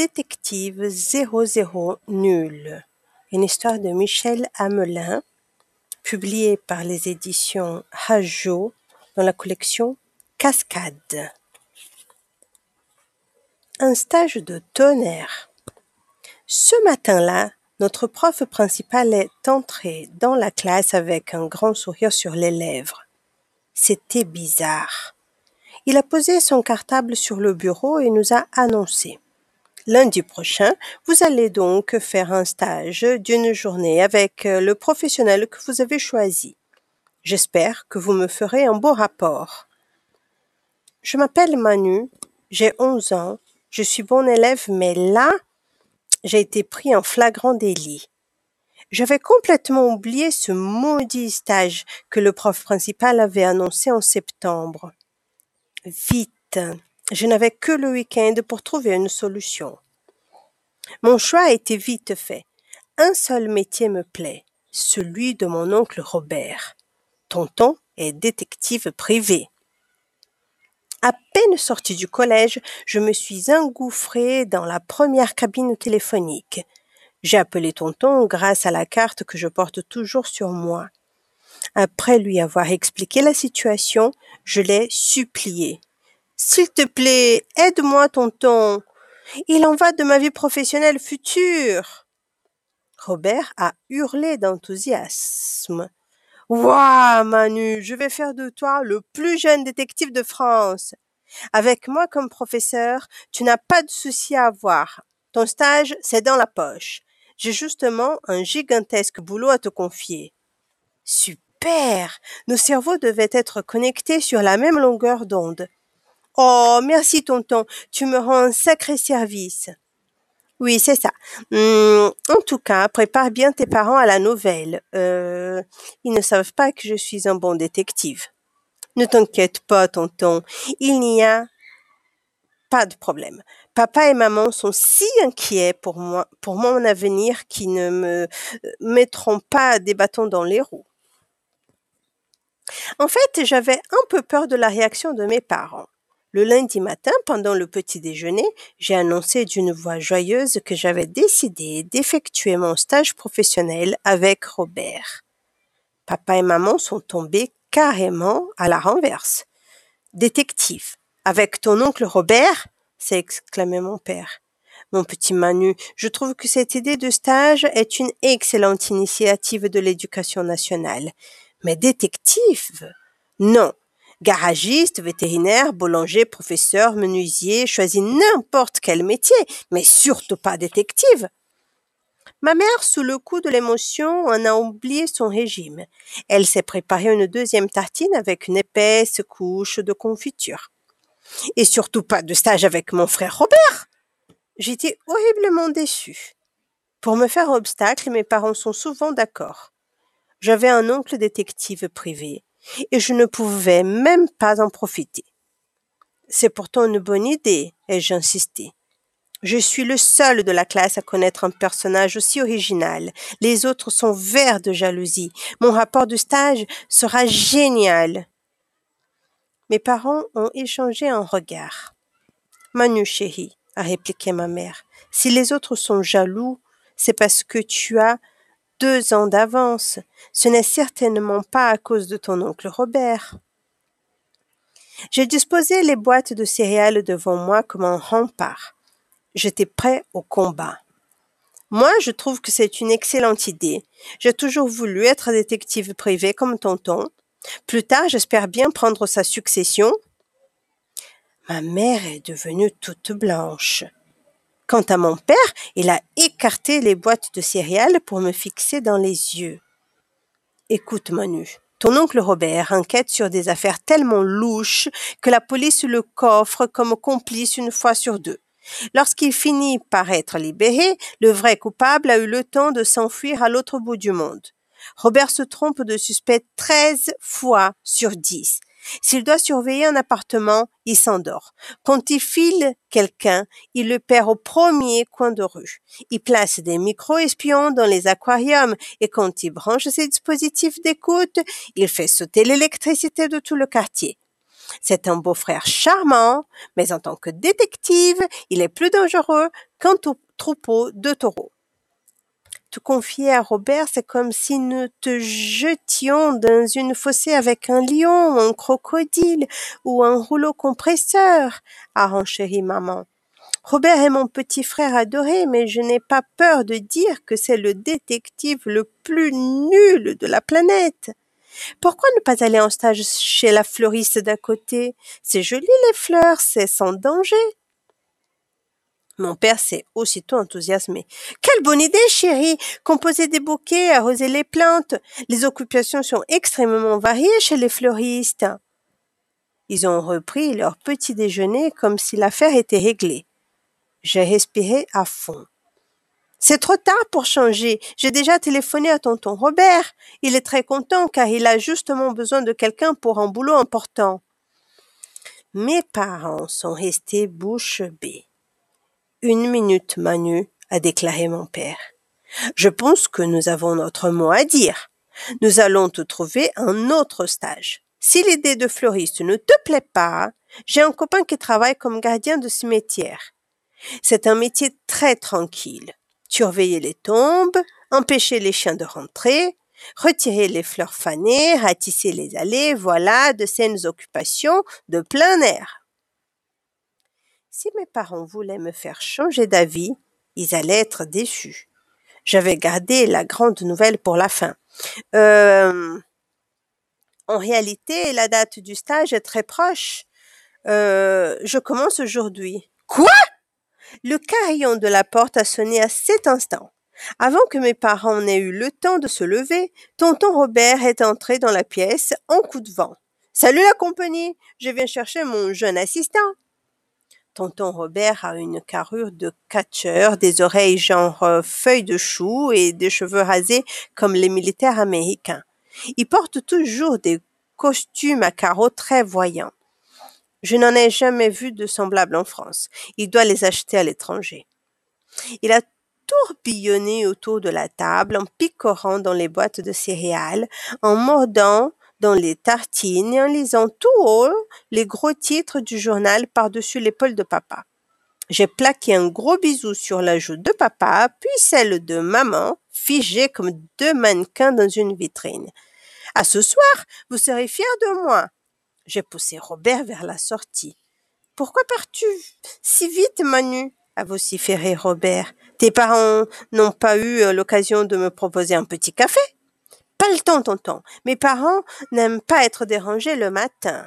Détective 00 Nul, une histoire de Michel Hamelin, publiée par les éditions Hajo dans la collection Cascade. Un stage de tonnerre. Ce matin-là, notre prof principal est entré dans la classe avec un grand sourire sur les lèvres. C'était bizarre. Il a posé son cartable sur le bureau et nous a annoncé. Lundi prochain, vous allez donc faire un stage d'une journée avec euh, le professionnel que vous avez choisi. J'espère que vous me ferez un beau rapport. Je m'appelle Manu, j'ai 11 ans, je suis bon élève, mais là, j'ai été pris en flagrant délit. J'avais complètement oublié ce maudit stage que le prof principal avait annoncé en septembre. Vite, je n'avais que le week-end pour trouver une solution. Mon choix a été vite fait. Un seul métier me plaît, celui de mon oncle Robert. Tonton est détective privé. À peine sorti du collège, je me suis engouffré dans la première cabine téléphonique. J'ai appelé tonton grâce à la carte que je porte toujours sur moi. Après lui avoir expliqué la situation, je l'ai supplié. S'il te plaît, aide-moi, tonton. Il en va de ma vie professionnelle future. Robert a hurlé d'enthousiasme. Waouh, Manu, je vais faire de toi le plus jeune détective de France. Avec moi comme professeur, tu n'as pas de souci à avoir. Ton stage, c'est dans la poche. J'ai justement un gigantesque boulot à te confier. Super! Nos cerveaux devaient être connectés sur la même longueur d'onde. Oh, merci tonton, tu me rends un sacré service. Oui, c'est ça. Hum, en tout cas, prépare bien tes parents à la nouvelle. Euh, ils ne savent pas que je suis un bon détective. Ne t'inquiète pas, tonton. Il n'y a pas de problème. Papa et maman sont si inquiets pour moi, pour mon avenir, qu'ils ne me euh, mettront pas des bâtons dans les roues. En fait, j'avais un peu peur de la réaction de mes parents. Le lundi matin, pendant le petit déjeuner, j'ai annoncé d'une voix joyeuse que j'avais décidé d'effectuer mon stage professionnel avec Robert. Papa et maman sont tombés carrément à la renverse. Détective, avec ton oncle Robert? s'est exclamé mon père. Mon petit Manu, je trouve que cette idée de stage est une excellente initiative de l'éducation nationale. Mais détective? Non, Garagiste, vétérinaire, boulanger, professeur, menuisier, choisis n'importe quel métier, mais surtout pas détective. Ma mère, sous le coup de l'émotion, en a oublié son régime. Elle s'est préparée une deuxième tartine avec une épaisse couche de confiture. Et surtout pas de stage avec mon frère Robert. J'étais horriblement déçue. Pour me faire obstacle, mes parents sont souvent d'accord. J'avais un oncle détective privé, et je ne pouvais même pas en profiter. C'est pourtant une bonne idée, ai-je insisté. Je suis le seul de la classe à connaître un personnage aussi original. Les autres sont verts de jalousie. Mon rapport de stage sera génial. Mes parents ont échangé un regard. Manu chéri, a répliqué ma mère, si les autres sont jaloux, c'est parce que tu as deux ans d'avance. Ce n'est certainement pas à cause de ton oncle Robert. J'ai disposé les boîtes de céréales devant moi comme un rempart. J'étais prêt au combat. Moi, je trouve que c'est une excellente idée. J'ai toujours voulu être détective privé comme tonton. Plus tard, j'espère bien prendre sa succession. Ma mère est devenue toute blanche. Quant à mon père, il a écarté les boîtes de céréales pour me fixer dans les yeux. Écoute, Manu, ton oncle Robert enquête sur des affaires tellement louches que la police le coffre comme complice une fois sur deux. Lorsqu'il finit par être libéré, le vrai coupable a eu le temps de s'enfuir à l'autre bout du monde. Robert se trompe de suspect 13 fois sur 10. S'il doit surveiller un appartement, il s'endort. Quand il file quelqu'un, il le perd au premier coin de rue. Il place des micro-espions dans les aquariums et quand il branche ses dispositifs d'écoute, il fait sauter l'électricité de tout le quartier. C'est un beau-frère charmant, mais en tant que détective, il est plus dangereux qu'un troupeau de taureaux. Te confier à Robert, c'est comme si nous te jetions dans une fossée avec un lion, un crocodile ou un rouleau compresseur, a renchéri maman. Robert est mon petit frère adoré, mais je n'ai pas peur de dire que c'est le détective le plus nul de la planète. Pourquoi ne pas aller en stage chez la fleuriste d'à côté? C'est joli les fleurs, c'est sans danger. Mon père s'est aussitôt enthousiasmé. Quelle bonne idée, chérie Composer des bouquets, arroser les plantes. Les occupations sont extrêmement variées chez les fleuristes. Ils ont repris leur petit déjeuner comme si l'affaire était réglée. J'ai respiré à fond. C'est trop tard pour changer. J'ai déjà téléphoné à tonton Robert. Il est très content car il a justement besoin de quelqu'un pour un boulot important. Mes parents sont restés bouche bée. Une minute, Manu, a déclaré mon père. Je pense que nous avons notre mot à dire. Nous allons te trouver un autre stage. Si l'idée de fleuriste ne te plaît pas, j'ai un copain qui travaille comme gardien de cimetière. C'est un métier très tranquille. Surveiller les tombes, empêcher les chiens de rentrer, retirer les fleurs fanées, ratisser les allées, voilà de saines occupations de plein air. Si mes parents voulaient me faire changer d'avis, ils allaient être déçus. J'avais gardé la grande nouvelle pour la fin. Euh, en réalité, la date du stage est très proche. Euh, je commence aujourd'hui. Quoi? Le carillon de la porte a sonné à cet instant. Avant que mes parents n'aient eu le temps de se lever, tonton Robert est entré dans la pièce en coup de vent. Salut la compagnie, je viens chercher mon jeune assistant. Tonton Robert a une carrure de catcheur, des oreilles genre euh, feuilles de chou et des cheveux rasés comme les militaires américains. Il porte toujours des costumes à carreaux très voyants. Je n'en ai jamais vu de semblable en France. Il doit les acheter à l'étranger. Il a tourbillonné autour de la table en picorant dans les boîtes de céréales, en mordant dans les tartines en lisant tout haut les gros titres du journal par-dessus l'épaule de papa. J'ai plaqué un gros bisou sur la joue de papa, puis celle de maman, figées comme deux mannequins dans une vitrine. À ce soir, vous serez fiers de moi. J'ai poussé Robert vers la sortie. Pourquoi pars-tu si vite, Manu? A vociféré Robert. Tes parents n'ont pas eu euh, l'occasion de me proposer un petit café le temps, tonton. Mes parents n'aiment pas être dérangés le matin.